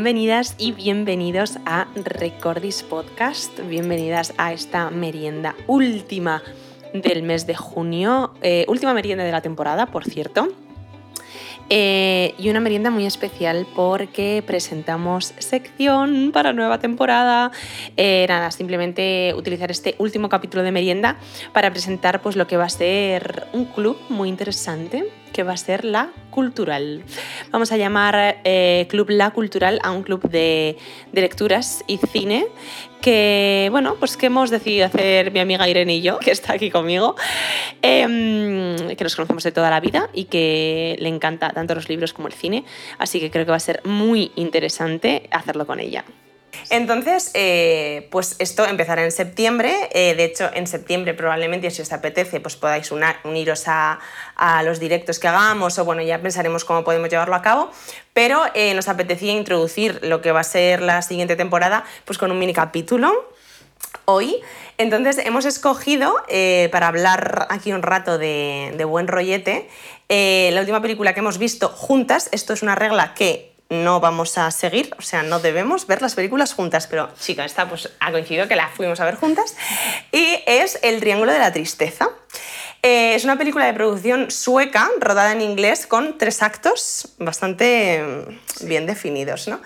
bienvenidas y bienvenidos a Recordis Podcast. Bienvenidas a esta merienda última del mes de junio, eh, última merienda de la temporada, por cierto. Eh, y una merienda muy especial porque presentamos sección para nueva temporada. Eh, nada, simplemente utilizar este último capítulo de merienda para presentar pues, lo que va a ser un club muy interesante que va a ser la cultural. Vamos a llamar eh, Club La Cultural a un club de, lecturas y cine que, bueno, pues que hemos decidido hacer mi amiga Irene y yo, que está aquí conmigo, em, que nos conocemos de toda la vida y que le encanta tanto los libros como el cine, así que creo que va a ser muy interesante hacerlo con ella. Entonces, eh, pues esto empezará en septiembre. Eh, de hecho, en septiembre probablemente, si os apetece, pues podáis uniros a, los directos que hagamos o bueno, ya pensaremos cómo podemos llevarlo a cabo. Pero eh, nos apetecía introducir lo que va a ser la siguiente temporada, pues con un mini capítulo hoy. Entonces hemos escogido para hablar aquí un rato de buen rollete la última película que hemos visto juntas. Esto es una regla que no vamos a seguir, o sea, no debemos ver las películas juntas, pero chica, esta pues ha coincidido que la fuimos a ver juntas, y es El Triángulo de la Tristeza. Eh, es una película de producción sueca, rodada en inglés, con tres actos bastante mm, bien definidos. ¿no?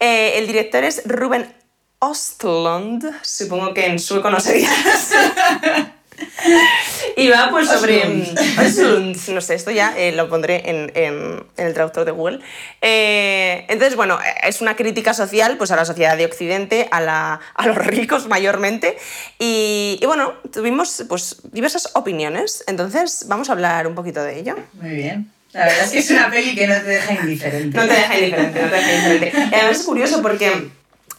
Eh, el director es Ruben Ostlund, supongo que en sueco no sería y va pues sobre... no sé, esto ya eh, lo pondré en, en, el traductor de Google. Eh, entonces, bueno, es una crítica social pues, a la sociedad de Occidente, a, la, a los ricos mayormente. Y, y, bueno, tuvimos pues, diversas opiniones. Entonces, vamos a hablar un poquito de ello. Muy bien. La verdad es que es una peli que no te deja indiferente. No te deja indiferente, no te deja indiferente. Además es curioso porque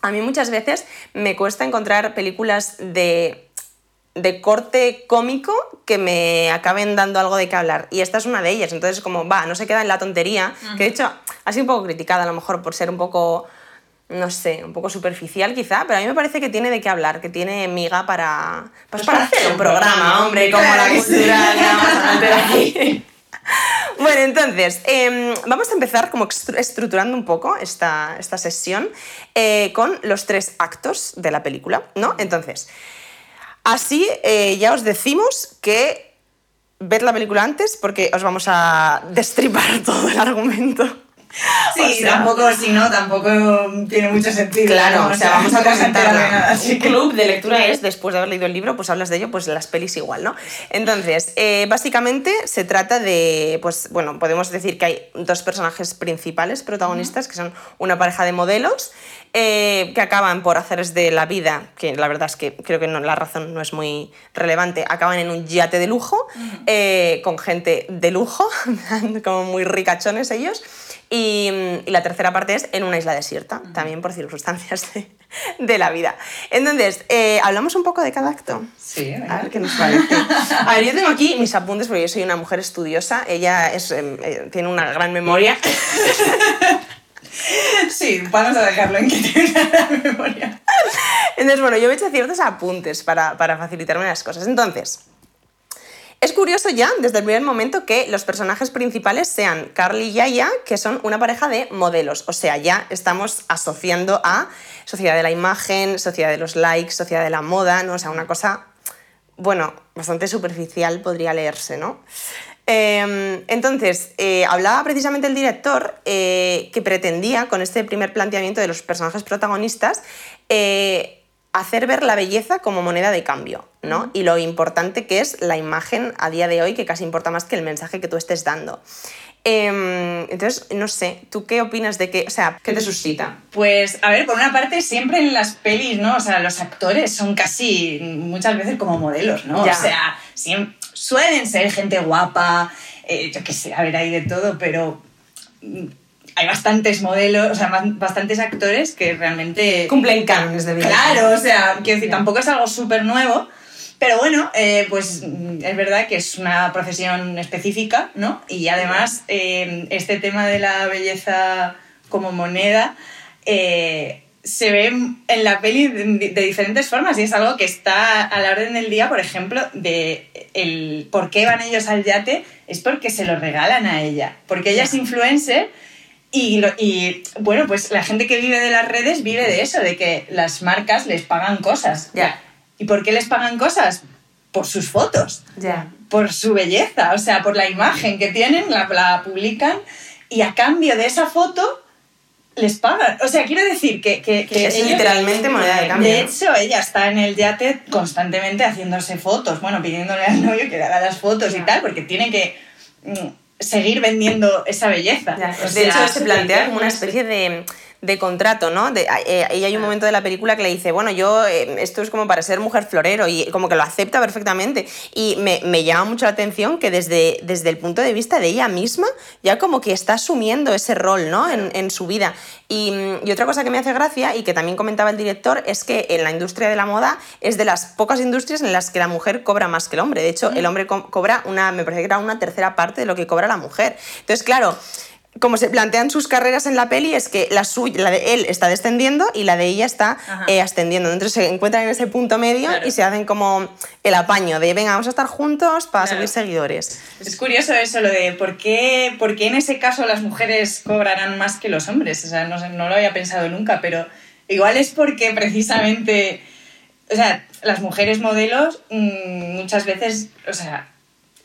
a mí muchas veces me cuesta encontrar películas de de corte cómico que me acaben dando algo de qué hablar. Y esta es una de ellas. Entonces, como, va, no se queda en la tontería, que de hecho ha sido un poco criticada a lo mejor por ser un poco, no sé, un poco superficial quizá, pero a mí me parece que tiene de qué hablar, que tiene miga para, pues, para hacer un programa, hombre, como la cultura Bueno, entonces, em, vamos a empezar como estructurando un poco esta, esta sesión eh, con los tres actos de la película, ¿no? Entonces, Así eh, ya os decimos que ver la película antes porque os vamos a destripar todo el argumento. Sí, tampoco, si no, tampoco tiene mucho sentido. Claro, o sea, vamos a presentar un club de lectura es, después de haber leído el libro, pues hablas de ello, pues las pelis igual, ¿no? Entonces, eh, básicamente se trata de, pues bueno, podemos decir que hay dos personajes principales, protagonistas, que son una pareja de modelos, eh, que acaban por haceres de la vida, que la verdad es que creo que no, la razón no es muy relevante, acaban en un yate de lujo, eh, con gente de lujo, como muy ricachones ellos. Y, la tercera parte es en una isla desierta, también por circunstancias de, la vida. Entonces, eh, ¿hablamos un poco de cada acto? Sí. A ver qué nos parece. A ver, yo tengo aquí mis apuntes porque yo soy una mujer estudiosa, ella es, em, eh, tiene una gran memoria. Sí, vamos a dejarlo en que tiene una gran memoria. Entonces, bueno, yo he hecho ciertos apuntes para, para facilitarme las cosas. Entonces, es curioso ya, desde el primer momento, que los personajes principales sean Carly y Yaya, que son una pareja de modelos. O sea, ya estamos asociando a sociedad de la imagen, sociedad de los likes, sociedad de la moda, ¿no? O sea, una cosa, bueno, bastante superficial podría leerse, ¿no? Em, entonces, eh, hablaba precisamente el director eh, que pretendía, con este primer planteamiento de los personajes protagonistas, eh, hacer ver la belleza como moneda de cambio, ¿no? Y lo importante que es la imagen a día de hoy, que casi importa más que el mensaje que tú estés dando. Em, entonces, no sé, ¿tú qué opinas de qué, o sea, qué te suscita? Pues, a ver, por una parte, siempre en las pelis, ¿no? O sea, los actores son casi muchas veces como modelos, ¿no? O sea, suelen ser gente guapa, eh, yo qué sé, a ver, hay de todo, pero hay bastantes modelos, o sea, bastantes actores que realmente... Cumplen cánones de vida. Claro, o sea, quiero decir, tampoco es algo súper nuevo, pero bueno, eh, pues es verdad que es una profesión específica, ¿no? Y además, eh, este tema de la belleza como moneda... Eh, se ve en la peli de, diferentes formas y es algo que está a la orden del día, por ejemplo, de el por qué van ellos al yate, es porque se lo regalan a ella, porque ella es influencer Y, lo- y, bueno, pues la gente que vive de las redes vive de eso, de que las marcas les pagan cosas. Ya. ¿Y por qué les pagan cosas? Por sus fotos, Ya. por su belleza, o sea, por la imagen que tienen, la, la publican y a cambio de esa foto les pagan. O sea, quiero decir que... que, que Es ellos- literalmente moneda de cambio. de hecho, ella está en el yate constantemente haciéndose fotos, bueno, pidiéndole al novio que le haga las fotos y tal, porque tiene que mm, seguir vendiendo esa belleza. Ya, O de hecho, se plantea como una especie de, de contrato, ¿no? De, eh, ella hay un momento de la película que le dice, bueno, yo, eh, esto es como para ser mujer florero, y como que lo acepta perfectamente. Y me, me llama mucho la atención que desde, desde el punto de vista de ella misma, ya como que está asumiendo ese rol, ¿no? En, en su vida. Y, y otra cosa que me hace gracia, y que también comentaba el director, es que en la industria de la moda es de las pocas industrias en las que la mujer cobra más que el hombre. De hecho, el hombre co- cobra una, me parece que era una tercera parte de lo que cobra la mujer. Entonces, claro, como se plantean sus carreras en la peli es que la, suya, la de él está descendiendo y la de ella está eh, ascendiendo. Entonces se encuentran en ese punto medio Claro. y se hacen como el apaño de, venga, vamos a estar juntos para Claro. subir seguidores. Es curioso eso, lo de por qué, por qué en ese caso las mujeres cobrarán más que los hombres. O sea, no, sé, no lo había pensado nunca, pero igual es porque precisamente, o sea, las mujeres modelos mm, muchas veces, o sea,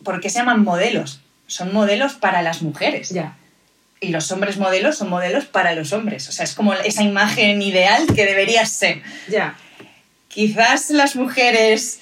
¿por qué se llaman modelos? Son modelos para las mujeres. Ya. Y los hombres modelos son modelos para los hombres. O sea, es como esa imagen ideal que debería ser Ya. quizás las mujeres,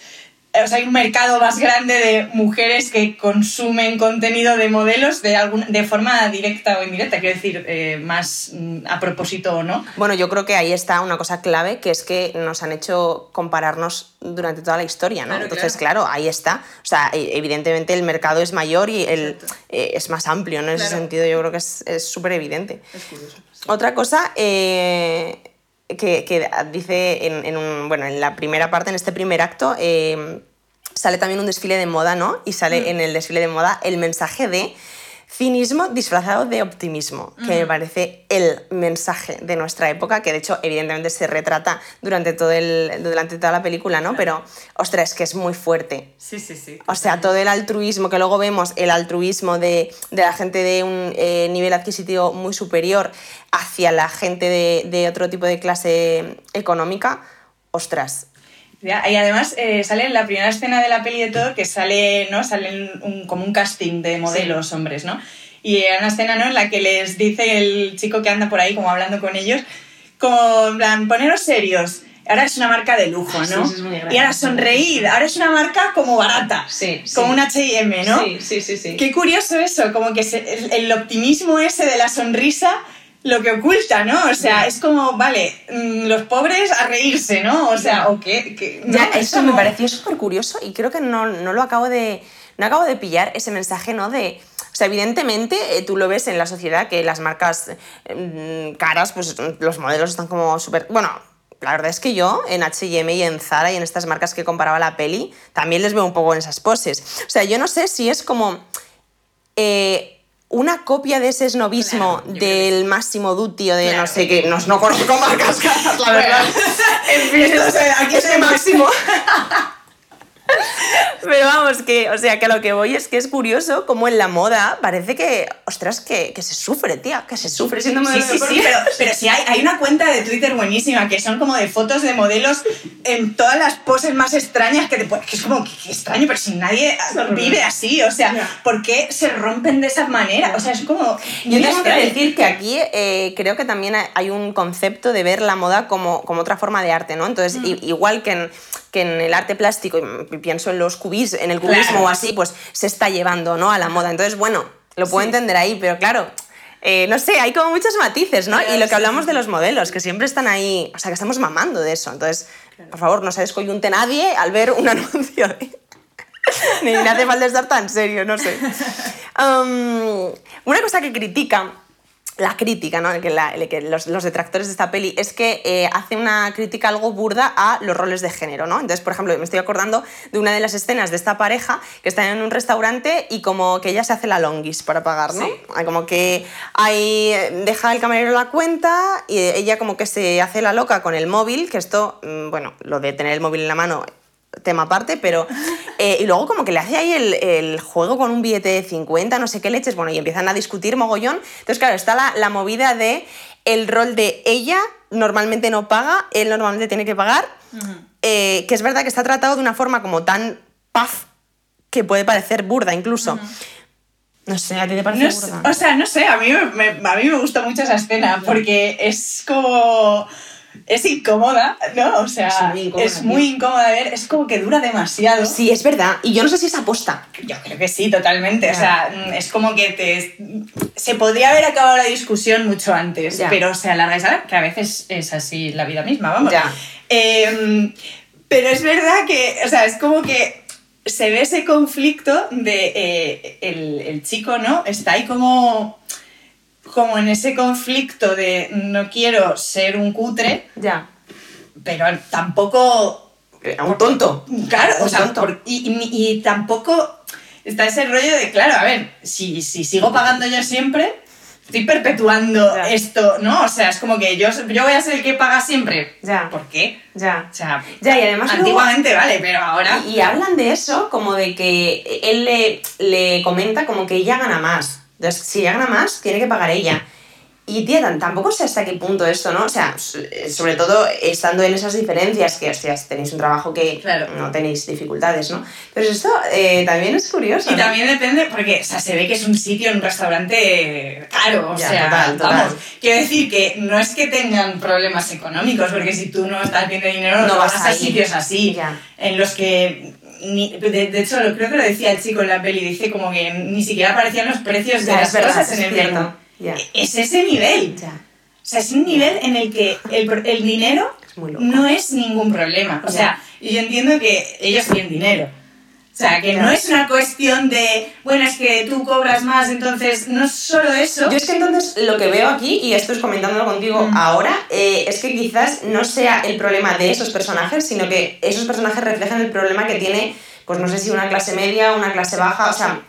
o sea, hay un mercado más grande de mujeres que consumen contenido de modelos de, algún, de forma directa o indirecta, quiero decir, eh, más mm, a propósito o no. Bueno, yo creo que ahí está una cosa clave, que es que nos han hecho compararnos durante toda la historia, ¿no? Claro, Entonces, claro. ahí está. O sea, e- evidentemente el mercado es mayor y el, eh, es más amplio, ¿no? En ese sentido yo creo que es es súper evidente. Es curioso. Otra cosa eh, que, que dice en, en un- bueno, en la primera parte, en este primer acto, eh, sale también un desfile de moda, ¿no? Y sale en el desfile de moda el mensaje de cinismo disfrazado de optimismo, que me parece el mensaje de nuestra época, que de hecho evidentemente se retrata durante, todo el, durante toda la película, ¿no? Pero, ostras, es que es muy fuerte. Sí, sí, sí. O sea, todo el altruismo que luego vemos, el altruismo de, de la gente de un eh, nivel adquisitivo muy superior hacia la gente de, de otro tipo de clase económica, ostras. Ya, y además eh, sale en la primera escena de la peli de todo que sale, ¿no? Sale un, como un casting de modelos hombres, ¿no? Y hay una escena, ¿no? En la que les dice el chico que anda por ahí como hablando con ellos, como, en plan, poneros serios. Ahora es una marca de lujo, ¿no? Sí, es y ahora sonreír. Ahora es una marca como barata. Sí, sí. Como un H&M, ¿no? sí, sí, sí. Qué curioso eso, como que se- el, el optimismo ese de la sonrisa lo que oculta, ¿no? O sea, es como, vale, mm, los pobres a reírse, ¿no? O sea, o qué... qué- no, Ya, es eso me pareció súper curioso y creo que no, no lo acabo de. No acabo de pillar ese mensaje, ¿no? De. O sea, evidentemente eh, tú lo ves en la sociedad que las marcas mm, caras, pues los modelos están como súper. Bueno, la verdad es que yo en HM y en Zara y en estas marcas que comparaba la peli, también les veo un poco en esas poses. O sea, yo no sé si es como. eh, una copia de ese snobismo Claro, del Máximo Dutti o de Claro. no sé qué, no, no conozco marcas caras, la verdad. en fin, esto se- aquí Este se máximo. Pero vamos, que, o sea, que a lo que voy es que es curioso como en la moda parece que, ostras, que, que se sufre, tía, que se sufre siendo Sí, modelo. sí, sí, porno. pero, pero sí hay, hay una cuenta de Twitter buenísima que son como de fotos de modelos en todas las poses más extrañas que te puedes- que es como que, que extraño, pero si nadie vive así, o sea. ¿por qué se rompen de esa manera? O sea, es como Yo tengo que decir que aquí eh, creo que también hay un concepto de ver la moda como, como otra forma de arte, ¿no? Entonces, i- igual que en, que en el arte plástico, y pienso en los cubis, en el cubismo Claro. o así, pues se está llevando, ¿no? A la moda. Entonces, bueno, lo puedo Sí. entender ahí, pero claro. eh, no sé, hay como muchos matices, ¿no? Claro, y lo que hablamos sí, de los modelos, que siempre están ahí, o sea, que estamos mamando de eso. Entonces, por favor, no se descoyunte nadie al ver un anuncio de... Ni hace falta estar tan serio, no sé. Um, una cosa que critica, la crítica, ¿no? que, la- que los, los detractores de esta peli, es que eh, hace una crítica algo burda a los roles de género, ¿no? Entonces, por ejemplo, me estoy acordando de una de las escenas de esta pareja que está en un restaurante y como que ella se hace la longis para pagar, ¿no? Sí. Como que ahí deja el camarero la cuenta y ella como que se hace la loca con el móvil, que esto, mm, bueno, lo de tener el móvil en la mano tema aparte, pero... eh, y luego como que le hace ahí el, el juego con un billete de 50, no sé qué leches, bueno, y empiezan a discutir mogollón. Entonces, claro, está la, la movida de el rol de ella normalmente no paga, él normalmente tiene que pagar, eh, que es verdad que está tratado de una forma como tan paz que puede parecer burda incluso. No sé, ¿a ti te parece No sé- burda? o sea, no sé, a mí me, me- a mí me gusta mucho esa escena porque es como... Es incómoda, ¿no? O sea, Es muy incómoda, es muy incómoda ver, es como que dura demasiado. Sí, es verdad. Y yo no sé si es aposta. Yo creo que sí, totalmente. O sea, mm, es como que te... Se podría haber acabado la discusión mucho antes, Ya. pero se alarga y que a veces es así la vida misma, vamos. Ya. Eh, pero es verdad que, o sea, es como que se ve ese conflicto de eh, el, el chico, ¿no? Está ahí como, como en ese conflicto de no quiero ser un cutre, Ya. pero tampoco A un tonto. Claro, Un o sea, tonto. por- y, y- y tampoco está ese rollo de, claro, a ver, si, si sigo pagando yo siempre, estoy perpetuando Ya. esto, ¿no? O sea, es como que yo, yo voy a ser el que paga siempre. Ya. ¿Por qué? Ya. O sea, Ya, y además luego- antiguamente vale, pero ahora... Y, y hablan de eso como de que él le, le comenta como que ella gana más. Entonces, si ella gana más, tiene que pagar ella. Y tía, tampoco sé hasta qué punto esto, ¿no? O sea, s- sobre todo estando en esas diferencias, que, hostias, tenéis un trabajo que Claro. no tenéis dificultades, ¿no? Pero esto eh, también es curioso. Y ¿no? también depende, porque o sea, se ve que es un sitio, un restaurante caro. O Ya, sea, total, total. vamos. Quiero decir que no es que tengan problemas económicos, porque si tú no estás bien de dinero, no, No vas vas a sitios así. Ya. En los que. Ni- de, de hecho, creo que lo decía el chico en la peli, dice como que ni siquiera aparecían los precios de las verdad, cosas en el cierto. menú. Es ese nivel. O sea, es un nivel en el que el, el dinero Es no es ningún problema. O sea, y yo entiendo que ellos tienen dinero. O sea, que no es una cuestión de, bueno, es que tú cobras más, entonces no es solo eso. Yo es que entonces lo que veo aquí, y esto es comentándolo contigo Mm. ahora, eh, es que quizás no sea el problema de esos personajes, sino que esos personajes reflejan el problema que tiene, pues no sé si una clase media, una clase baja, o sea,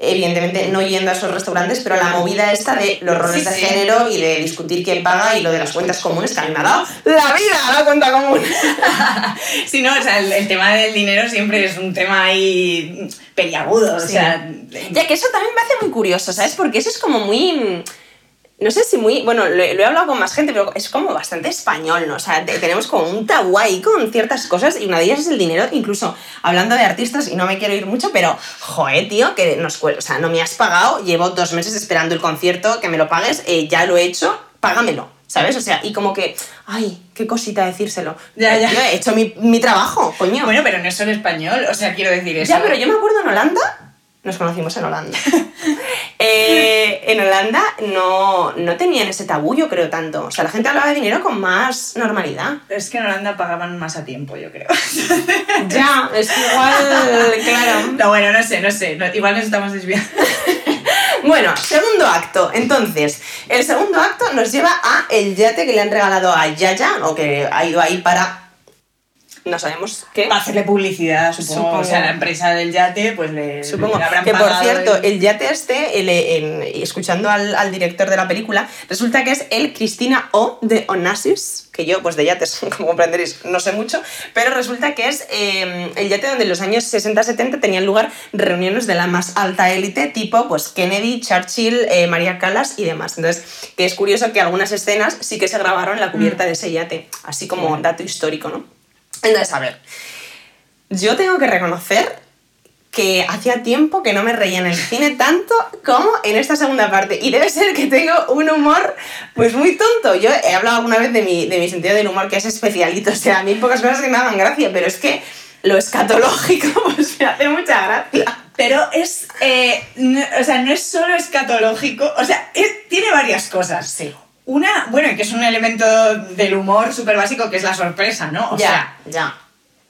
evidentemente no yendo a esos restaurantes, pero la movida esta de los roles Sí, de sí. género y de discutir quién paga y lo de las cuentas comunes que a mí me ha dado la vida la cuenta común. Sí, no, o sea, el, el tema del dinero siempre es un tema ahí peliagudo. O sea, Ya que eso también me hace muy curioso, ¿sabes? Porque eso es como muy. No sé si muy. Bueno, lo, he lo he hablado con más gente, pero es como bastante español, ¿no? O sea, te- tenemos como un tabú ahí con ciertas cosas y una de ellas es el dinero. Incluso hablando de artistas, y no me quiero ir mucho, pero, joder, tío, que nos O sea, no me has pagado, llevo dos meses esperando el concierto, que me lo pagues, eh, ya lo he hecho, págamelo. ¿Sabes? O sea, y como que, ay, qué cosita decírselo. Ya, ya. Tío, he hecho mi, mi trabajo, coño. bueno, pero no es solo español, o sea, quiero decir eso. Ya, pero yo me acuerdo en Holanda, nos conocimos en Holanda. Eh, en Holanda no, no tenían ese tabú, yo creo, tanto. O sea, la gente hablaba de dinero con más normalidad. Es que en Holanda pagaban más a tiempo, yo creo. Ya, es que igual, claro. No, bueno, no sé, no sé. no- igual nos estamos desviando. Bueno, segundo acto. Entonces, el segundo acto nos lleva a el yate que le han regalado a Yaya, o que ha ido ahí para. No sabemos qué. Para hacerle publicidad, supongo. Supongo. O sea, la empresa del yate, pues le, Supongo le habrán que, por cierto, el- el yate este, el- escuchando al, al director de la película, resulta que es el Cristina O de Onassis, que yo, pues de yates, como comprenderéis, no sé mucho, pero resulta que es eh, el yate donde en los años 60-70 tenían lugar reuniones de la más alta élite, tipo pues Kennedy, Churchill, eh, María Callas y demás. Entonces, que es curioso que algunas escenas sí que se grabaron en la cubierta de ese yate, así como Sí. dato histórico, ¿no? Entonces, a ver, yo tengo que reconocer que hacía tiempo que no me reía en el cine tanto como en esta segunda parte. Y debe ser que tengo un humor pues muy tonto. Yo he hablado alguna vez de mi, de mi sentido del humor que es especialito. O sea, a mí hay pocas cosas que me hagan gracia, pero es que lo escatológico pues me hace mucha gracia. Pero es. eh, no- o sea, no es solo escatológico. O sea, es- tiene varias cosas. Sí. Una, bueno, que es un elemento del humor súper básico, que es la sorpresa, ¿no? O sea, ya, ya.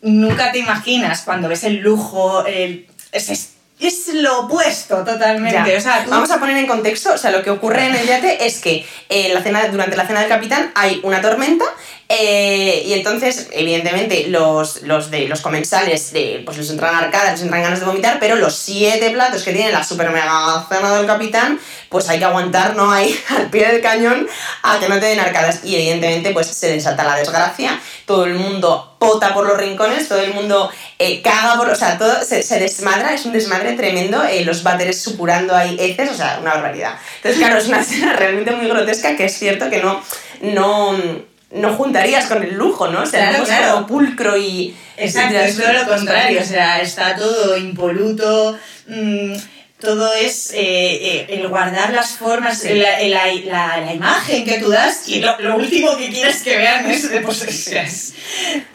nunca te imaginas cuando ves el lujo, el. Es, es, es lo opuesto totalmente. Ya. O sea, tú- Vamos a poner en contexto, o sea, lo que ocurre en el yate es que eh, la cena, durante la cena del capitán hay una tormenta Eh, y entonces, evidentemente, los, los, de, los comensales de, pues les entran arcadas, les entran ganas de vomitar, pero los siete platos que tiene la super mega cena del capitán, pues hay que aguantar, ¿no? Ahí al pie del cañón a que no te den arcadas. Y evidentemente, pues se desata la desgracia, todo el mundo pota por los rincones, todo el mundo eh, caga por. O sea, todo se, se, desmadra, es un desmadre tremendo, eh, los váteres supurando ahí heces, o sea, una barbaridad. Entonces, claro, es una escena realmente muy grotesca que es cierto que no. no no juntarías con el lujo, ¿no? O sea, claro, claro. pulcro y... Exacto, es todo lo contrario, o sea, está todo impoluto, mmm, todo es eh, eh, el guardar las formas, sí. la, la, la, la, imagen que tú das y lo, lo, último que quieres que vean es, pues, es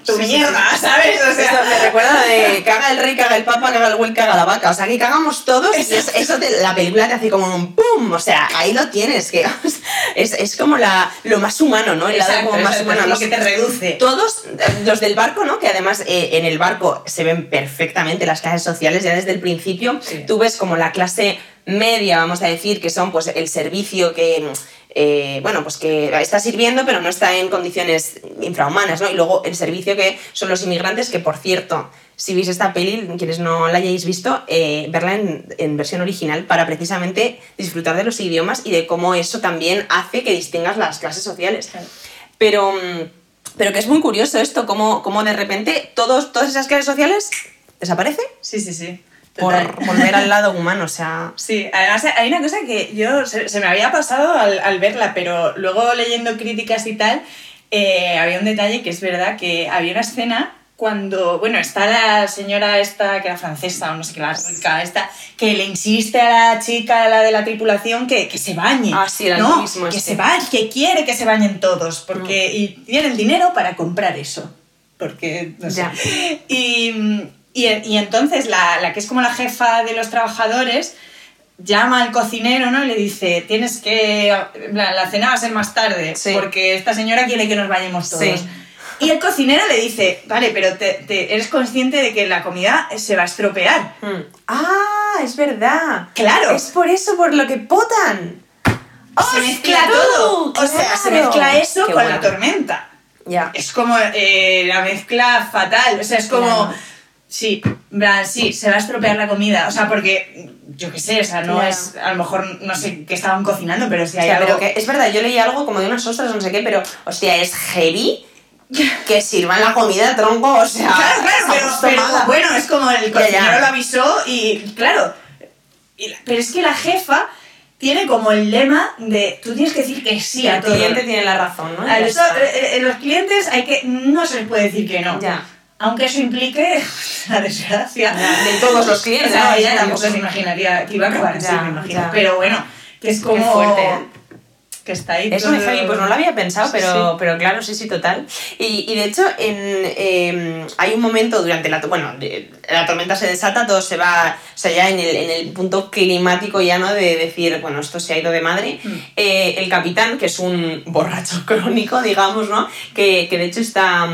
tu sí, mierda, sí, ¿sabes? O sea, eso me recuerda de caga el rey, caga el papa, caga el güey, caga la vaca. O sea, que cagamos todos y es, eso la película te hace como un pum. O sea, ahí lo tienes. Que es, es como la, lo más humano, ¿no? El exacto, lado como más humano. Lo que te reduce. Todos los del barco, ¿no? Que además eh, en el barco se ven perfectamente las clases sociales ya desde el principio. Tú ves como la clase media, vamos a decir, que son pues el servicio que, eh, bueno, pues que está sirviendo, pero no está en condiciones infrahumanas, ¿no? Y luego el servicio que son los inmigrantes, que por cierto, si veis esta peli, quienes no la hayáis visto, eh, verla en, en, versión original para precisamente disfrutar de los idiomas y de cómo eso también hace que distingas las clases sociales. Pero, pero que es muy curioso esto, cómo, cómo de repente todos, todas esas clases sociales desaparecen. Sí, sí, sí por volver al lado humano, o sea... Sí, además hay una cosa que yo se, se me había pasado al, al, verla, pero luego leyendo críticas y tal, eh, había un detalle que es verdad que había una escena cuando, bueno, está la señora esta, que era francesa, o no sé qué, la rica esta, que le insiste a la chica, a la de la tripulación, que, que se bañe. Ah, sí, era ¿no? mismo Que este. se bañe, que quiere que se bañen todos, porque... Mm. Y tiene el dinero para comprar eso. Porque, no sé. Ya. Y... Y, y, entonces la, la, que es como la jefa de los trabajadores llama al cocinero, ¿no? Y le dice, tienes que... La, la cena va a ser más tarde, sí. porque esta señora quiere que nos vayamos todos. Sí. Y el cocinero le dice, vale, pero te, te, eres consciente de que la comida se va a estropear. Hmm. Ah, es verdad. Claro. Es por eso por lo que potan. Se mezcla todo. Claro. O sea, se mezcla eso Qué con bueno. la tormenta. Ya. Es como eh, la mezcla fatal. O sea, es como... Claro. Sí, sí, se va a estropear la comida. O sea, porque, yo qué sé, o sea, no Claro. es, a lo mejor, no sé qué estaban cocinando, pero si hay algo... pero que es verdad, yo leí algo como de unas ostras no sé qué, pero, hostia, es heavy que sirvan la comida tronco, o sea... Claro, claro, pero, pero bueno, es como el cocinero Ya, ya. lo avisó y, claro, y la- pero es que la jefa tiene como el lema de tú tienes que decir que sí a el todo. cliente tiene la razón, ¿no? A eso, eh, eh, los clientes hay que no se les puede decir que no. Ya. Aunque eso implique la desgracia De todos los clientes, O sea, ella Es tampoco se imaginaría que iba a acabar así, me imagino. ya. Pero bueno, que es como... Qué fuerte, ¿eh? Que está ahí Eso todo- me heavy, pues no lo había pensado, Sí, pero, sí. pero claro, sí, sí, total. Y, y de hecho, en, eh, hay un momento durante la... Bueno, la tormenta se desata, todo se va... O sea, ya en el, en el punto climático ya, ¿no? De decir, bueno, esto se ha ido de madre. Mm. Eh, el capitán, que es un borracho crónico, digamos, ¿no? Que, que de hecho está...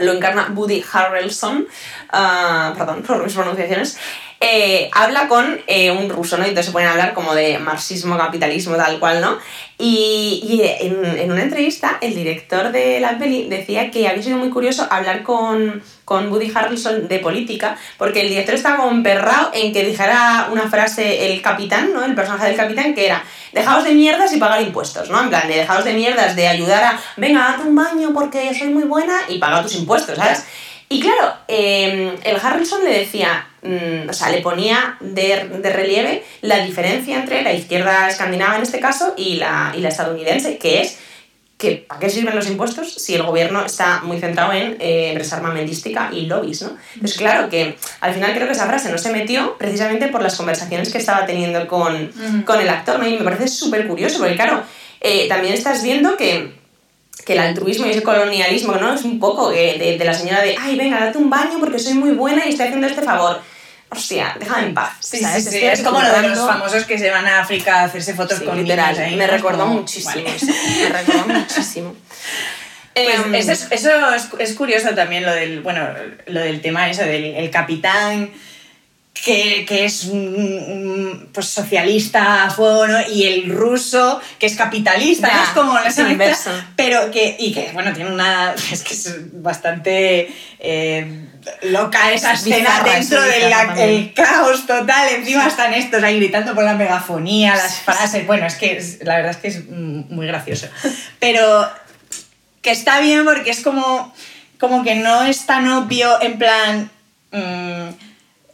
lo encarna Woody Harrelson, ah, perdón por mis pronunciaciones, eh, habla con eh, un ruso, ¿no? Y entonces se a hablar como de marxismo, capitalismo, tal cual, ¿no? Y, y en, en una entrevista, el director de la peli decía que había sido muy curioso hablar con, con Woody Harrelson de política, porque el director estaba como emperrado en que dijera una frase el capitán, ¿no? El personaje del capitán, que era, dejaos de mierdas y pagar impuestos, ¿no? En plan, de dejaos de mierdas, de ayudar a, venga, date un baño porque soy muy buena y paga tus impuestos, ¿sabes? Y claro, eh, el Harrelson le decía, mm, o sea, le ponía de, de relieve la diferencia entre la izquierda escandinava en este caso y la, y la estadounidense, que es que ¿para qué sirven los impuestos si el gobierno está muy centrado en eh, empresa armamentística y lobbies, ¿no? Entonces, claro que al final creo que esa frase no se metió precisamente por las conversaciones que estaba teniendo con, con el actor, ¿no? Y me parece súper curioso, porque claro, eh, también estás viendo que que el altruismo y ese colonialismo, ¿no? Es un poco eh, de, de la señora de, ay, venga, date un baño porque soy muy buena y estoy haciendo este favor. Hostia, déjame en paz. Sí, ¿sabes? sí, sí. Es como lo de los famosos que se van a África a hacerse fotos Sí, con literal, niños ahí, me recordó Como- muchísimo. Vale. eso, Me recordó muchísimo. Pues Em, eso, es, eso es, es curioso también lo del, bueno, lo del tema ese del el capitán que, que es mm, mm, pues socialista a fuego, ¿no? Y el ruso, que es capitalista, Ya, ¿no? Es como la es inverso. pero que, y que, bueno, tiene una, es que es bastante eh, loca esa Es escena dentro del caos total, encima están estos ahí gritando por la megafonía, las frases, bueno, es que la verdad es que es muy gracioso, pero que está bien porque es como, como que no es tan obvio en plan, mm,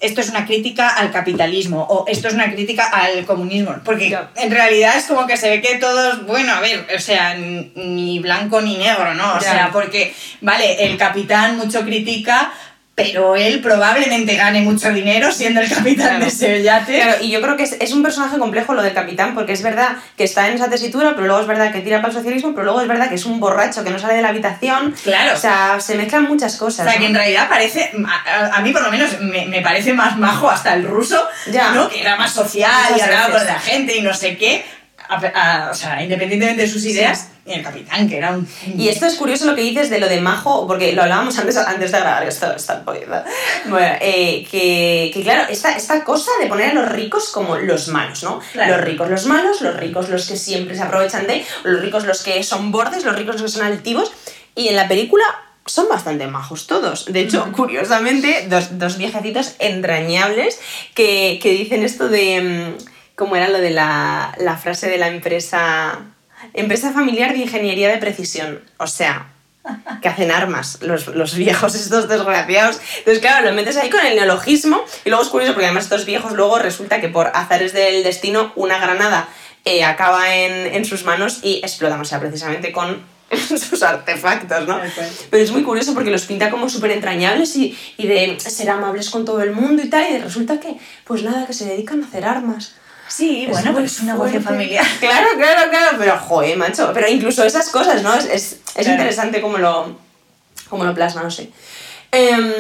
esto es una crítica al capitalismo o esto es una crítica al comunismo, porque en realidad es como que se ve que todos, bueno, a ver, o sea, ni blanco ni negro, ¿no? O sea, porque, vale, el capitán mucho critica, pero él probablemente gane mucho dinero siendo el capitán Claro. de ese yate. Claro, y yo creo que es, es un personaje complejo lo del capitán, porque es verdad que está en esa tesitura, pero luego es verdad que tira para el socialismo, pero luego es verdad que es un borracho que no sale de la habitación. Claro. O sea, se mezclan muchas O cosas. sea, que en realidad parece, a, mí por lo menos me, me parece más majo hasta el ruso, Ya. ¿no? Que era más social Muchas y hablaba con la gente y no sé qué. A- a- o sea, independientemente de sus ideas, y el capitán, que era un... Y esto es curioso lo que dices de lo de majo, porque lo hablábamos antes, antes de grabar esto, está. Bueno, eh, que, que claro, esta, esta cosa de poner a los ricos como los malos, ¿no? Claro. Los ricos los malos, los ricos los que siempre se aprovechan de, los ricos los que son bordes, los ricos los que son altivos. Y en la película son bastante majos todos. De hecho, curiosamente, dos, dos viejecitos entrañables que, que dicen esto de. ¿Cómo era lo de la, la frase de la empresa? Empresa familiar de ingeniería de precisión. O sea, que hacen armas, los, los viejos estos desgraciados. Entonces, claro, lo metes ahí con el neologismo y luego es curioso porque además estos viejos luego resulta que por azares del destino una granada eh, acaba en, en sus manos y explotan, o sea, precisamente con sus artefactos, ¿no? Pero es muy curioso porque los pinta como súper entrañables y, y de ser amables con todo el mundo y tal, y resulta que, pues nada, que se dedican a hacer armas. Sí, bueno, pero es un negocio fuerte. familiar. Claro, claro, claro, pero joder, macho. Pero incluso esas cosas, ¿no? Es, es, es Claro. interesante cómo lo, cómo lo plasma, no sé. Em,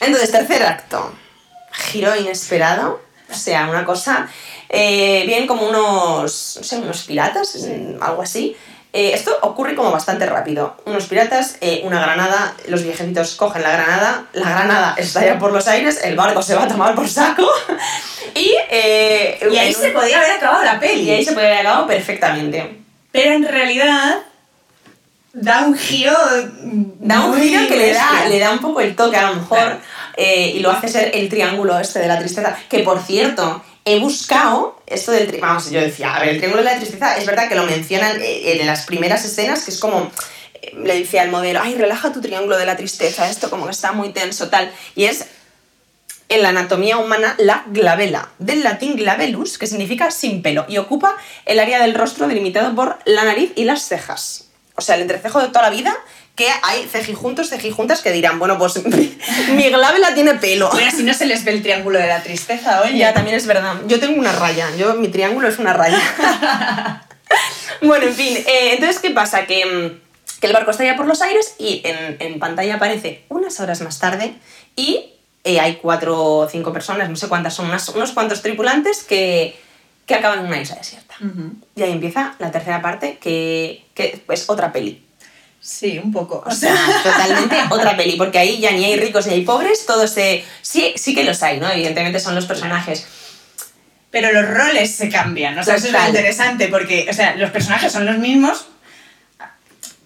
entonces, tercer acto. Giro inesperado. O sea, una cosa. eh, bien como unos. No sé, unos piratas, algo así. Eh, esto ocurre como bastante rápido. Unos piratas, eh, una granada, los viejecitos cogen la granada, la granada estalla por los aires, el barco se va a tomar por saco y... eh, Y ahí se un- podía haber acabado la peli. y ahí se puede haber acabado perfectamente. Pero en realidad da un giro. Da un giro que le da, le da un poco el toque a lo mejor Claro. eh, y lo hace ser el triángulo este de la tristeza. Que por cierto, he buscado esto del tri- Vamos, yo decía, a ver, el triángulo de la tristeza es verdad que lo mencionan eh, en las primeras escenas, que es como. Le decía al modelo, ay, relaja tu triángulo de la tristeza, esto como que está muy tenso, tal. Y es en la anatomía humana la glabela, del latín glabellus, que significa sin pelo, y ocupa el área del rostro delimitado por la nariz y las cejas. O sea, el entrecejo de toda la vida, que hay cejijuntos, cejijuntas que dirán, bueno, pues mi glabela tiene pelo. Bueno, si no se les ve el triángulo de la tristeza, oye. Ya, también es verdad. Yo tengo una raya, yo, mi triángulo es una raya. bueno, en fin, eh, entonces, ¿qué pasa? Que, mm, que el barco está ya por los aires y en, en pantalla aparece unas horas más tarde y eh, hay cuatro o cinco personas, no sé cuántas son, unas- unos cuantos tripulantes que, que acaban en una isla desierta. Y ahí empieza la tercera parte, que, que es otra peli. Sí, un poco. O sea, totalmente otra peli, porque ahí ya ni hay ricos ni hay pobres, todos se... Sí, sí que los hay, ¿no? Evidentemente son los personajes. Pero los roles se cambian, o sea, eso es lo interesante, porque, o sea, los personajes son los mismos,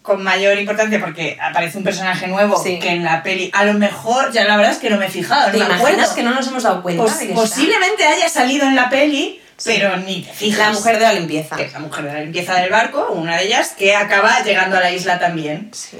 con mayor importancia porque aparece un personaje nuevo Sí. que en la peli, a lo mejor, ya la verdad es que no me he fijado, ¿Te no me imaginas acuerdo. que no nos hemos dado cuenta Pos- está? posiblemente haya salido en la peli, Sí. pero ni te fijas. La mujer de la limpieza. Que es la mujer de la limpieza del barco, una de ellas, que acaba llegando a la isla también. Sí.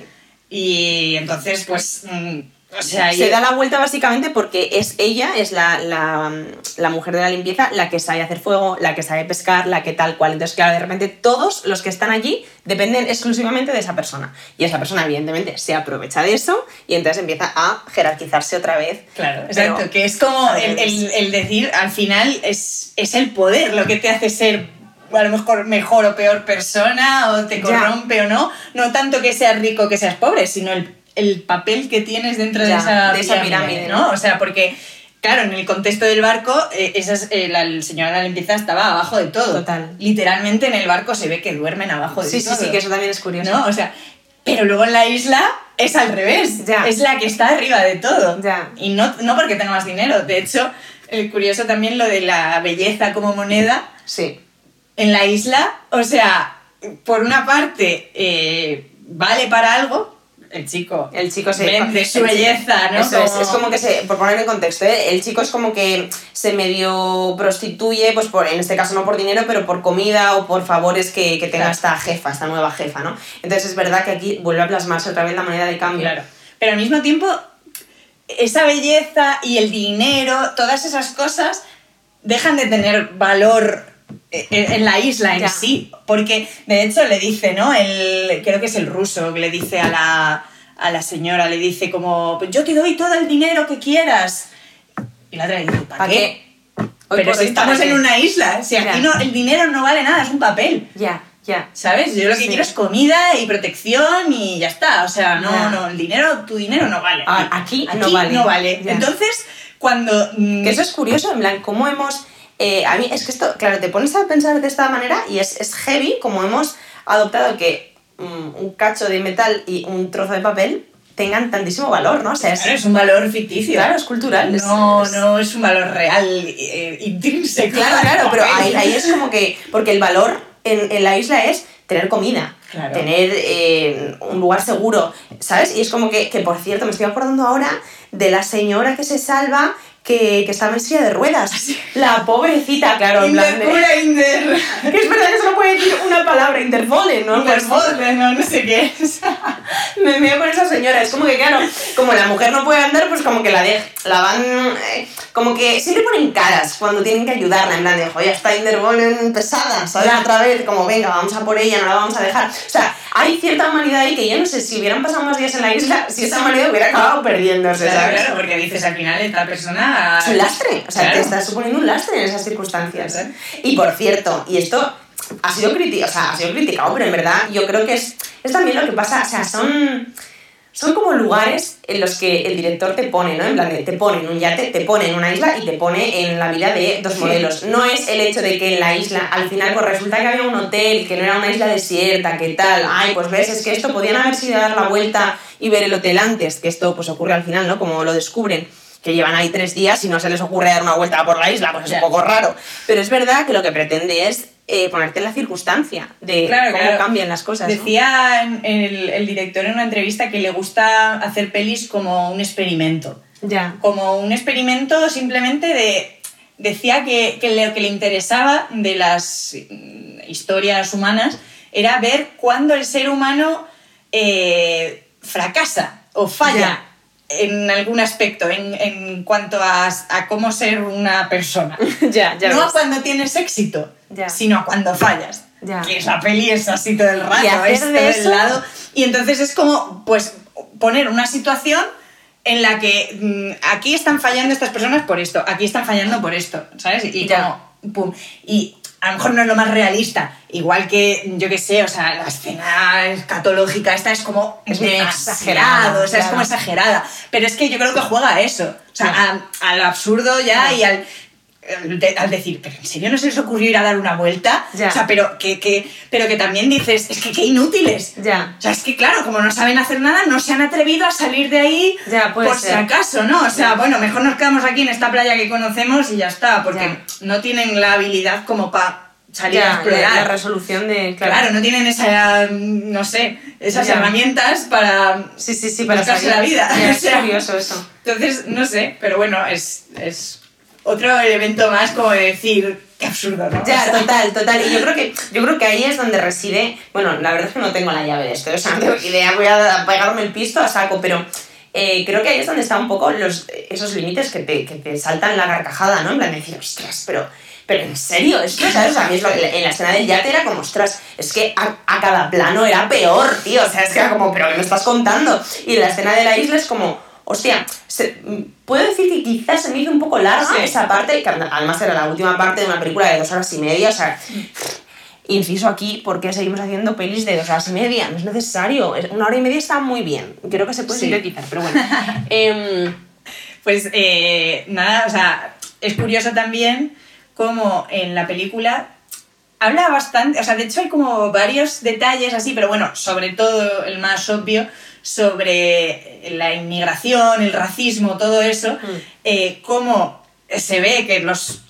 Y entonces, pues, mm, o sea... Se da la vuelta básicamente porque es ella, es la, la, la mujer de la limpieza, la que sabe hacer fuego, la que sabe pescar, la que tal cual. Entonces, claro, de repente todos los que están allí dependen exclusivamente de esa persona. Y esa persona, evidentemente, se aprovecha de eso y entonces empieza a jerarquizarse otra vez. Claro, Pero- exacto, que es como el, el- el decir, al final es, es el poder lo que te hace ser a lo mejor mejor o peor persona, o te Ya. corrompe o no, no tanto que seas rico o que seas pobre, sino el, el papel que tienes dentro de esa, de esa pirámide, ¿no? ¿no? O sea, porque, claro, en el contexto del barco, eh, esas, eh, la el señora de la limpieza estaba abajo de todo. Total. Literalmente en el barco se ve que duermen abajo de Sí, sí, todo. sí, que eso también es curioso. ¿no? O sea, pero luego en la isla es al revés. Ya. Es la que está arriba de todo. Ya. Y no, no porque tenga más dinero. De hecho, el curioso también lo de la belleza como moneda Sí. en la isla. O sea, por una parte, eh, vale para algo. El chico. El chico se vende su belleza, ¿no? Eso es, es como que se, por poner en contexto, ¿eh? el chico es como que se medio prostituye, pues por, en este caso no por dinero, pero por comida o por favores que, que tenga Claro. esta jefa, esta nueva jefa, ¿no? Entonces es verdad que aquí vuelve a plasmarse otra vez la moneda de cambio. Claro. Pero al mismo tiempo, esa belleza y el dinero, todas esas cosas dejan de tener valor en en la isla en Ya. sí. Porque, de hecho, le dice, ¿no? El, creo que es el ruso, que le dice a la, a la señora, le dice como, "Pues yo te doy todo el dinero que quieras. Y la otra le dice, ¿para ¿Para qué? Pero si hoy, ¿para estamos en una isla, si aquí no, el dinero no vale nada, es un papel. Ya, ya. ¿Sabes? Yo lo que Sí. quiero es comida y protección y ya está. O sea, no, Ya. no, el dinero, tu dinero no vale. Ah, aquí no vale. Ya. Entonces, cuando. mm, Que eso es curioso, en plan, cómo hemos... eh, a mí es que esto, claro, te pones a pensar de esta manera y es, es heavy como hemos adoptado que mm, un cacho de metal y un trozo de papel tengan tantísimo valor, ¿no? O sea, es, Claro, es un valor ficticio. claro, es cultural. No, es- no es un valor real, eh, intrínseco. Claro, claro, pero ahí, ahí es como que. Porque el valor en, en la isla es tener comida, Claro. tener eh, un lugar seguro, ¿sabes? Y es como que, que, por cierto, me estoy acordando ahora de la señora que se salva que, que estaba en silla de ruedas. La pobrecita, claro, en plan de- Inder. Que es verdad que solo puede decir una palabra, Interpol, ¿no? Interpol, no, no sé qué es. me veo con esa señora, es como que claro, como la mujer no puede andar, pues como que la de, la van, eh, como que siempre ponen caras cuando tienen que ayudarla, en plan de, joder, está Interbolen pesada, ¿sabes? Ya. Otra vez, como venga, vamos a por ella, no la vamos a dejar. O sea, hay cierta humanidad ahí que yo no sé si hubieran pasado más días en la isla, si esa humanidad hubiera acabado perdiéndose, Claro, ¿sabes? claro, porque dices al final esta persona. Es un lastre, o sea, Claro. te estás suponiendo un lastre en esas circunstancias. Claro. Y por cierto, y esto ha sido, criti o sea, ha sido criticado, pero en verdad yo creo que es, es también lo que pasa, o sea, son, son como lugares en los que el director te pone, ¿no? En plan, de, te pone en un yate, te pone en una isla y te pone en la vida de dos modelos. No es el hecho de que en la isla, al final, pues resulta que había un hotel, que no era una isla desierta, que tal, ay, pues ves, es que esto podían haber sido dar la vuelta y ver el hotel antes, que esto pues ocurre al final, ¿no? Como lo descubren que llevan ahí tres días y no se les ocurre dar una vuelta por la isla, pues es un poco raro. Pero es verdad que lo que pretende es eh, ponerte en la circunstancia de Claro, cómo claro. cambian las cosas. Decía el, el director en una entrevista que le gusta hacer pelis como un experimento. Ya. Como un experimento simplemente de. Decía que, que lo que le interesaba de las mm, historias humanas era ver cuándo el ser humano eh, fracasa o falla. En algún aspecto en, en cuanto a, a cómo ser una persona. ya, ya no a cuando tienes éxito, Ya. sino a cuando fallas. Ya. Que esa peli es así todo el rato, Y es todo el lado. Y entonces es como, pues, poner una situación en la que mm, aquí están fallando estas personas por esto, aquí están fallando por esto, ¿sabes? Y Ya. como, pum. Y a lo mejor no es lo más realista, igual que, yo qué sé, o sea, la escena escatológica esta es como Es muy exagerada, o sea, es como exagerada. Pero es que yo creo que juega a eso, o sea, a- al absurdo ya y al de- al decir, pero ¿en serio no se les ocurrió ir a dar una vuelta? Ya. O sea, pero que, que, pero que también dices, es que qué inútiles. Ya. O sea, es que claro, como no saben hacer nada, no se han atrevido a salir de ahí Ya, por si ser. acaso, ¿no? O sea, bueno, mejor nos quedamos aquí en esta playa que conocemos y ya está, porque Ya. no tienen la habilidad como para salir a Ya, explorar. la, la resolución de. Claro. Claro, no tienen esa, mm, no sé, esas Ya. herramientas para Sí, sí, sí, para salir. la vida. Ya, O es sea, curioso eso. Entonces, no sé, pero bueno, es, es otro elemento más como de decir, qué absurdo, ¿no? Ya, total, total. Y yo creo que yo creo que ahí es donde reside. Bueno, la verdad es que no tengo la llave de esto, o sea, no tengo idea, voy a pegarme el pisto a saco, pero eh, creo que ahí es donde están un poco los, esos límites que te, que te saltan la carcajada, ¿no? En plan de decir, ostras, pero. Pero en serio, es que, ¿sabes? A mí es lo, en la escena del yate era como, ostras, es que a, a cada plano era peor, tío. O sea, es que era como, pero ¿qué me estás contando? Y en la escena de la isla es como, hostia, se- puedo decir que quizás se me hizo un poco larga Sí. esa parte, que además era la última parte de una película de dos horas y media, o sea, inciso aquí, ¿por qué seguimos haciendo pelis de dos horas y media? No es necesario, es- una hora y media está muy bien, creo que se puede Sí. sintetizar, pero bueno. Em, Pues eh, nada, o sea, es curioso también cómo en la película habla bastante, o sea, de hecho hay como varios detalles así, pero bueno, sobre todo el más obvio, sobre la inmigración, el racismo, todo eso, Mm. eh, cómo se ve que los,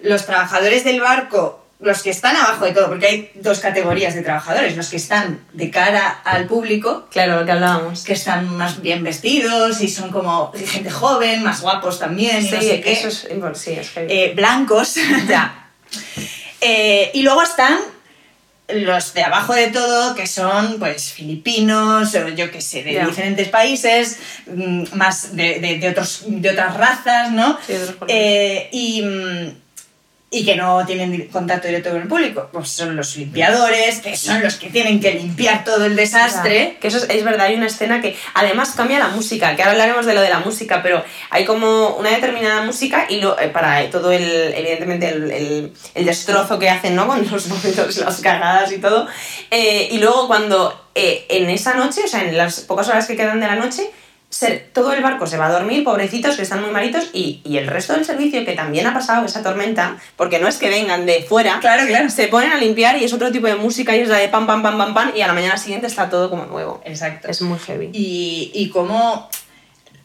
los trabajadores del barco los que están abajo de todo, porque hay dos categorías de trabajadores, los que están de cara al público, Claro, lo que hablábamos. que están más bien vestidos y son como gente joven, más guapos también, Sí, no sé qué, eso es, bueno, sí, es heavy. eh, blancos. ya. Eh, y luego están los de abajo de todo, que son pues filipinos, o yo qué sé, de diferentes países, mm, más de, de- de otros, de otras razas, ¿no? Sí, de otros. Eh, y, mm, y que no tienen contacto directo con el público. Pues son los limpiadores, que son los que tienen que limpiar todo el desastre. Que eso es, es verdad, hay una escena que además cambia la música, que ahora hablaremos de lo de la música, pero hay como una determinada música y lo, eh, para todo el, evidentemente, el, el- destrozo que hacen, ¿no? Con los momentos, las cagadas y todo. Eh, y luego cuando eh, en esa noche, o sea, en las pocas horas que quedan de la noche, se- todo el barco se va a dormir, pobrecitos que están muy malitos, y, y el resto del servicio que también ha pasado esa tormenta, porque no es que vengan de fuera, Claro, claro. se ponen a limpiar y es otro tipo de música y es la de pam, pam, pam, pam, pam, y a la mañana siguiente está todo como nuevo. Exacto. Es muy heavy. y, y cómo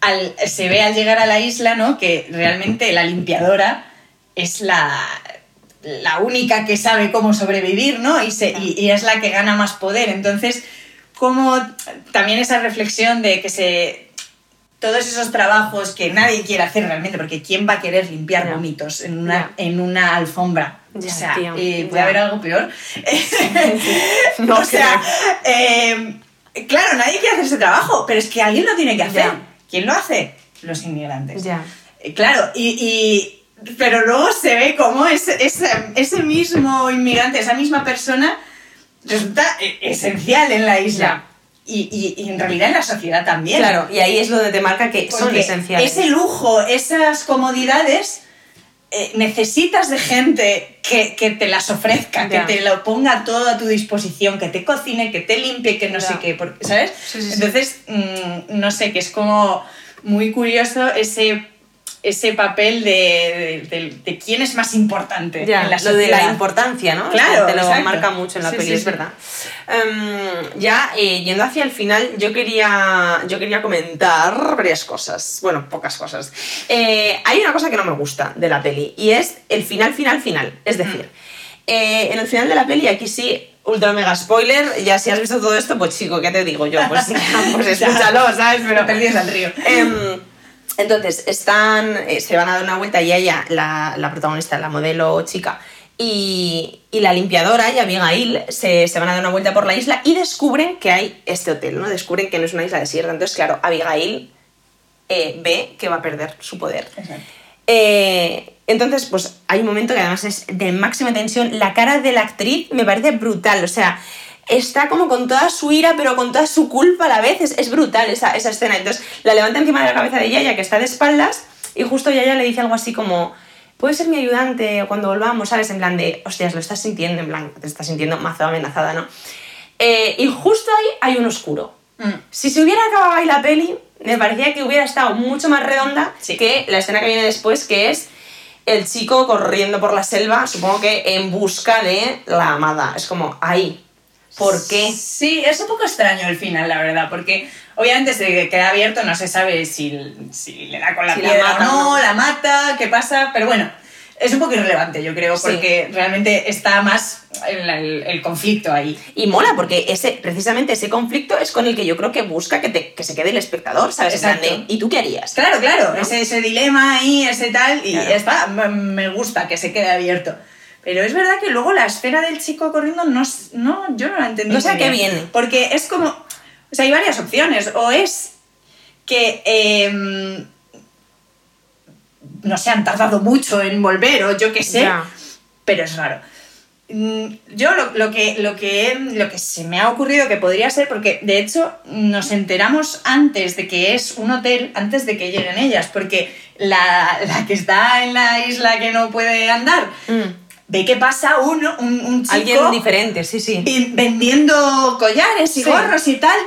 al- se ve al llegar a la isla, ¿no? Que realmente la limpiadora es la, la única que sabe cómo sobrevivir, ¿no? Y, se, y, y es la que gana más poder. Entonces, como también esa reflexión de que se... Todos esos trabajos que nadie quiere hacer realmente, porque ¿quién va a querer limpiar Ya. vómitos en una, en una alfombra? O sea, eh, ¿puede haber algo peor? No o sea, eh, claro, nadie quiere hacer ese trabajo, pero es que alguien lo tiene que hacer. ¿Quién lo hace? Los inmigrantes. Ya. Eh, Claro, y, y- pero luego se ve como ese, ese, ese mismo inmigrante, esa misma persona, resulta eh, esencial en la isla. Y, y- y en realidad en la sociedad también. Claro, y ahí es donde te marca que son esenciales. Ese lujo, esas comodidades, eh, necesitas de gente que, que te las ofrezca, Ya. que te lo ponga todo a tu disposición, que te cocine, que te limpie, que no Ya. sé qué, ¿sabes? Sí, sí, sí. Entonces, mm, no sé, que es como muy curioso ese, ese papel de, de- de- de quién es más importante Ya, en la lo de la importancia, ¿no? Claro, Te lo exacto. marca mucho en la Sí, peli, sí, es sí. verdad. Em, ya, eh, yendo hacia el final, yo quería, yo quería comentar varias cosas. Bueno, pocas cosas. Eh, hay una cosa que no me gusta de la peli, y es el final, final, final. Es decir, eh, en el final de la peli, aquí sí, ultra mega spoiler, ya si has visto todo esto, pues chico, ¿qué te digo yo? Pues, pues escúchalo, ¿sabes? Pero Perdidos al río. Em, entonces, están, eh, se van a dar una vuelta y ella, la, la protagonista, la modelo chica, y, y la limpiadora y Abigail se, se van a dar una vuelta por la isla y descubren que hay este hotel, ¿no? Descubren que no es una isla desierta. Entonces, claro, Abigail eh, ve que va a perder su poder. Eh, entonces, pues hay un momento que además es de máxima tensión. La cara de la actriz me parece brutal. O sea, está como con toda su ira, pero con toda su culpa a la vez. Es, es brutal esa, esa escena. Entonces, la levanta encima de la cabeza de Yaya, que está de espaldas, y justo Yaya le dice algo así como. Puedes ser mi ayudante cuando volvamos, ¿sabes? En plan de, hostias, lo estás sintiendo, en plan, te estás sintiendo mazo amenazada, ¿no? Eh, y justo ahí hay un oscuro. Mm. Si se hubiera acabado ahí la peli, me parecía que hubiera estado mucho más redonda Sí. que la escena que viene después, que es el chico corriendo por la selva, supongo que en busca de la amada. Es como, ahí. ¿Por qué? Sí, es un poco extraño el final, la verdad, porque obviamente se queda abierto, no se sabe si, si le da con la Si la piedra mata o no, no. la mata, qué pasa, pero bueno, es un poco irrelevante, yo creo, Sí. porque realmente está más el, el- el conflicto ahí. Y mola, porque ese, precisamente ese conflicto es con el que yo creo que busca que, te- que se quede el espectador, ¿sabes? Exacto. ¿Y tú qué harías? Claro, claro, ¿No? ese, ese dilema ahí, ese tal, y Claro. ya está, me gusta que se quede abierto. Pero es verdad que luego la esfera del chico corriendo no, no yo no la entendí. No sé qué bien. viene. Porque es como. O sea, hay varias opciones. O es que. em, no sé, han tardado mucho en volver, o yo qué sé. Ya. Pero es raro. Mm, Yo lo, lo que, lo, que, lo que se me ha ocurrido que podría ser, porque de hecho nos enteramos antes de que es un hotel, antes de que lleguen ellas, porque la, la que está en la isla que no puede andar, Mm. Ve que pasa uno, un, un chico Alguien diferente, sí, sí. vendiendo collares y Sí. gorros y tal,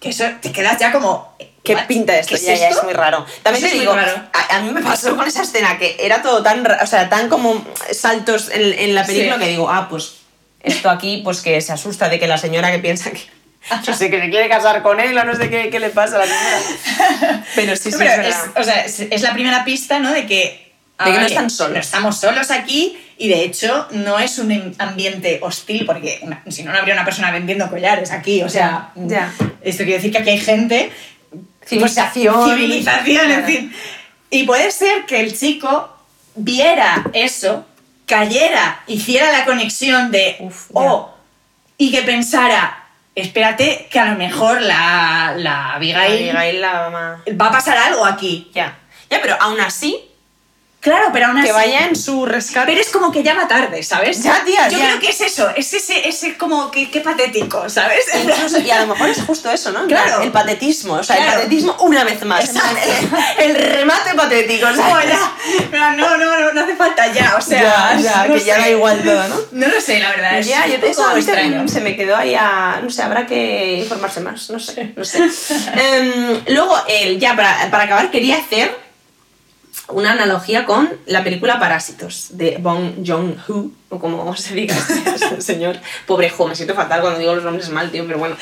que eso te quedas ya como... ¿Qué "What? pinta esto? ¿Qué es ya, ya, esto?". es muy raro. También te digo, a, a mí me pasó con esa escena que era todo tan, o sea, tan como saltos en, en la película Sí. que digo, ah, pues esto aquí, pues que se asusta de que la señora que piensa que, no sé, que se quiere casar con él o no sé qué, qué le pasa a la señora. Pero sí, sí, Pero es es, o sea, es, es la primera pista, ¿no? De que ah, de que no están solos. no estamos solos aquí y de hecho no es un em- ambiente hostil porque una- si no, no habría una persona vendiendo collares aquí. O sea, Ya, ya. esto quiere decir que aquí hay gente. Civilización. pues, civilización, en Claro. fin. Y puede ser que el chico viera eso, cayera, hiciera la conexión de, Uf, ya. oh, y que pensara, espérate que a lo mejor la, la Abigail Abigail la mamá. va a pasar algo aquí. Ya. Ya, pero aún así, Claro, pero aún así... que vaya en su rescate. Pero es como que llama tarde, ¿sabes? Ya, tía, Yo ya. creo que es eso, es ese, ese como que qué patético, ¿sabes? Incluso- y a lo mejor es justo eso, ¿no? Claro. El patetismo, o sea, Claro. el patetismo una vez más. El, remate patético, ¿sabes? ya, no, no, no, no, hace falta ya, o sea, Ya, ya, no que ya da igual todo, ¿no? No lo sé, la verdad, es Ya, yo te- eso extraño. se me quedó ahí a... No sé, habrá que informarse más, no sé, no sé. Em, luego, el, ya para, para acabar, quería hacer una analogía con la película Parásitos, de Bong Joon-ho, o como se diga este señor. Pobre jo, me siento fatal cuando digo los nombres mal, tío, pero bueno.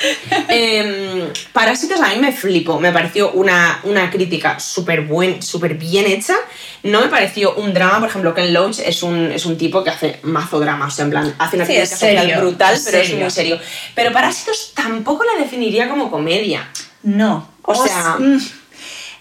Em, Parásitos a mí me flipó, me pareció una, una crítica súper buen, súper bien hecha. No me pareció un drama, por ejemplo, Ken Loach es un, es un tipo que hace mazo drama, o sea, en plan, hace una Sí, crítica es social brutal, es pero es serio. muy serio. Pero Parásitos tampoco la definiría como comedia. No, O sea- mm,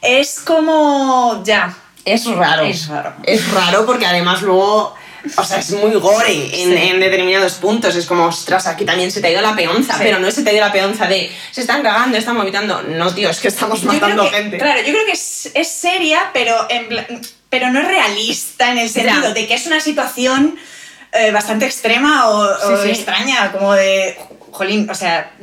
es como, ya, Es raro. Es raro. Es raro porque además luego. O sea, es muy gore en, Sí. en determinados puntos. Es como, ostras, aquí también se te ha ido la peonza. Sí. Pero no se te ha ido la peonza de se están cagando, están vomitando. No, tío, es que estamos matando que- gente. Claro, yo creo que es, es seria, pero, en pero no es realista en el sentido de que es una situación eh, bastante extrema o, o Sí, extraña, como de, jolín, o sea,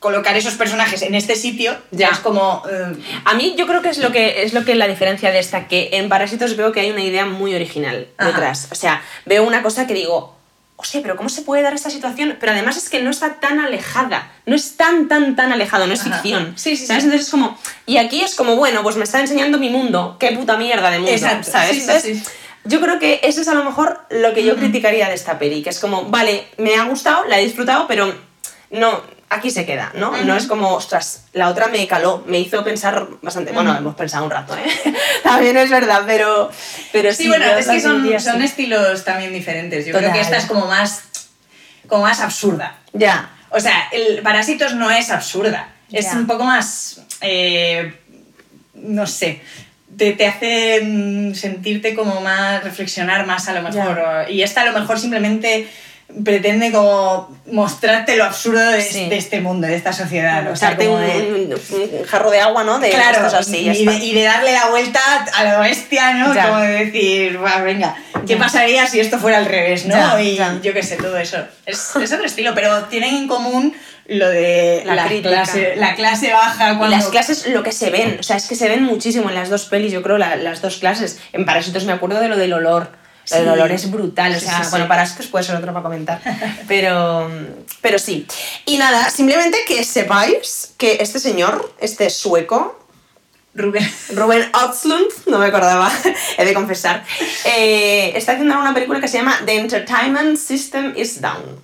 colocar esos personajes en este sitio Ya. es como... eh, A mí yo creo que es lo que es lo que la diferencia de esta, que en Parásitos veo que hay una idea muy original Ajá. detrás. O sea, veo una cosa que digo, hostia, pero ¿cómo se puede dar esta situación? Pero además es que no está tan alejada, no es tan, tan, tan alejado, no es Ajá. ficción. Sí, sí, ¿Sabes? sí. Entonces es como, y aquí es como, bueno, pues me está enseñando mi mundo, qué puta mierda de mundo, Exacto, ¿sabes? sí, sí, Entonces. Yo creo que eso es a lo mejor lo que yo criticaría de esta peli, que es como, vale, me ha gustado, la he disfrutado, pero no, aquí se queda, ¿no? No es como, ostras, la otra me caló, me hizo pensar bastante. Bueno, hemos pensado un rato, ¿eh? También es verdad, pero, pero sí. Sí, bueno, es que son, son estilos también diferentes. Yo creo que esta es como más, como más absurda. Ya. O sea, el Parásitos no es absurda. Es Ya. un poco más. eh, no sé. Te, te hace mm, sentirte como más. reflexionar más a lo mejor. y esta a lo mejor simplemente pretende como mostrarte lo absurdo de, Sí. de este mundo, de esta sociedad. O sea, como un, de- un- un jarro de agua, ¿no? De Claro, cosas así, y, de, y de darle la vuelta a la bestia, ¿no? Ya. Como de decir, "Buah, venga, ¿qué Ya. pasaría si esto fuera al revés, no? Ya, y yo qué sé, todo eso. Es, es otro estilo, pero tienen en común lo de La clase, la clase baja Y las clases, lo que se ven, o sea, es que se ven muchísimo en las dos pelis, yo creo, la- las dos clases. En Parásitos me acuerdo de lo del olor. Sí. olor es brutal, o sea, sí, sí. bueno, Parásitos puede ser otro para comentar, pero, pero sí. Y nada, simplemente que sepáis que este señor, este sueco, Rubén. Ruben Östlund, no me acordaba, he de confesar, eh, está haciendo una película que se llama The Entertainment System is Down.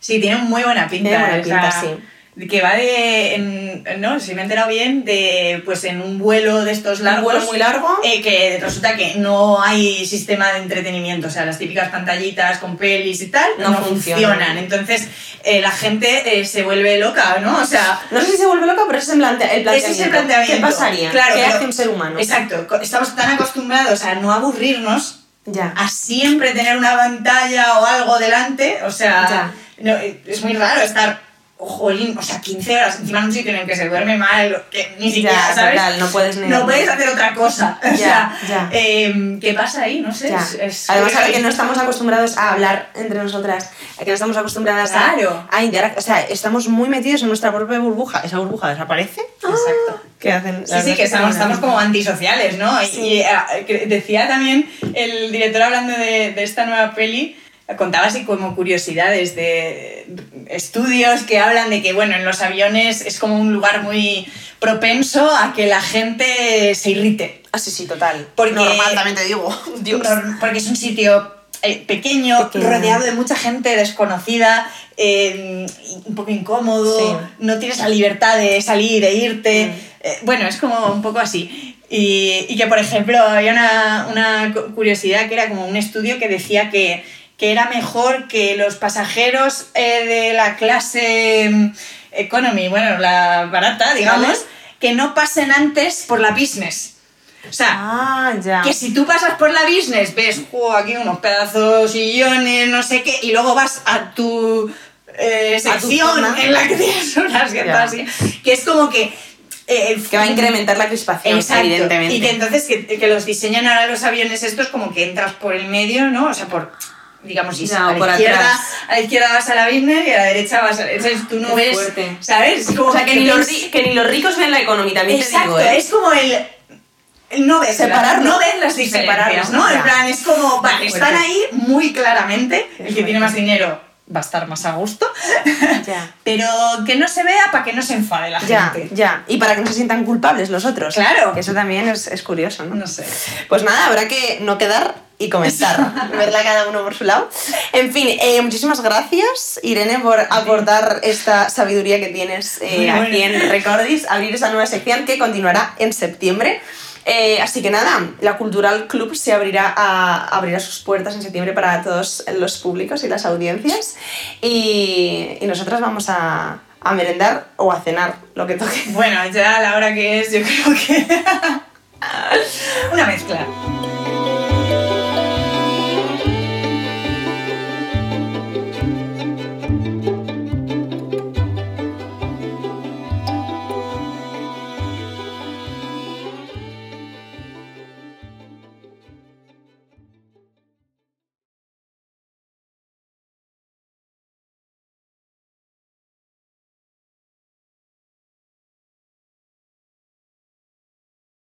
Sí, tiene muy buena pinta. Tiene buena o sea, pinta, sí. Que va de, en- no, si me he enterado bien, de, pues en un vuelo de estos largos. vuelo muy largo. eh, que resulta que no hay sistema de entretenimiento, o sea, las típicas pantallitas con pelis y tal No no, funcionan. funcionan. Entonces, eh, la gente eh, se vuelve loca, ¿no? O sea, No sé si se vuelve loca, pero ese es el, plante- el planteamiento. ese es el planteamiento. ¿Qué pasaría? Claro, ¿Qué hace un ser humano? Exacto, estamos tan acostumbrados a no aburrirnos Ya. a siempre tener una pantalla o algo delante, o sea, no, es muy raro estar, jolín, o sea, 15 horas encima en un sitio en el que se duerme mal, que ni siquiera, Ya, ¿sabes? total, no puedes ni No dormir. puedes hacer otra cosa. O Ya, sea, ya. em, ¿qué pasa ahí? No sé. Es- es Además, ahora que no estamos acostumbrados a hablar entre nosotras, a que no estamos acostumbradas Claro. a, a interactuar, o sea, estamos muy metidos en nuestra propia burbuja. ¿Esa burbuja desaparece? Exacto. ¿Qué hacen? Sí, sí, que estamos, estamos como antisociales, ¿no? Y- Sí. Y, que decía también el director hablando de, de esta nueva peli, contaba así como curiosidades de estudios que hablan de que, bueno, en los aviones es como un lugar muy propenso a que la gente se irrite. Ah, sí, sí, total. Porque- Normal, también te digo. Dios. Porque es un sitio eh, pequeño, Pequeño. rodeado de mucha gente desconocida, eh, un poco incómodo, Sí. no tienes la libertad de salir, de irte. Mm. Eh, bueno, es como un poco así. Y, y que, por ejemplo, había una, una cu- curiosidad que era como un estudio que decía que, que era mejor que los pasajeros eh, de la clase mm, economy, bueno, la barata, digamos, Vale. que no pasen antes por la business. O sea, Ah, ya. que si tú pasas por la business, ves, "Jo, aquí unos pedazos sillones, no sé qué, y luego vas a tu eh, A tu sección en la que tienes un asiento Ya. así, que es como que... eh, Que va a incrementar la crispación, Exacto. evidentemente. Y que entonces que, que los diseñan ahora los aviones estos como que entras por el medio, ¿no? O sea, por digamos, y Ya, a, la por izquierda, atrás. a la izquierda vas a la business y a la derecha vas a... Entonces tú no ves, fuerte. ¿sabes? Como O sea, que ni, los, ves- ri- que ni los ricos ven la economía, también te Exacto, digo, ¿eh? es como el... No ves, Separarlo. no ves las diferencias, Separarlo, ¿no? En plan, es como, vale, están ahí muy claramente, el que tiene más dinero va a estar más a gusto, Ya. pero que no se vea para que no se enfade la Ya, gente. ya. Y para que no se sientan culpables los otros. Claro. Eso también es, es curioso, ¿no? No sé. Pues nada, habrá que no quedar y comentar, verla cada uno por su lado. En fin, eh, muchísimas gracias, Irene, por aportar esta sabiduría que tienes eh, Bueno, aquí en Recordis, abrir esa nueva sección que continuará en septiembre. Eh, así que nada, la Cultural Club se abrirá, a, abrirá sus puertas en septiembre para todos los públicos y las audiencias y, y nosotras vamos a, a merendar o a cenar, lo que toque. Bueno, ya a la hora que es, yo creo que... Una mezcla.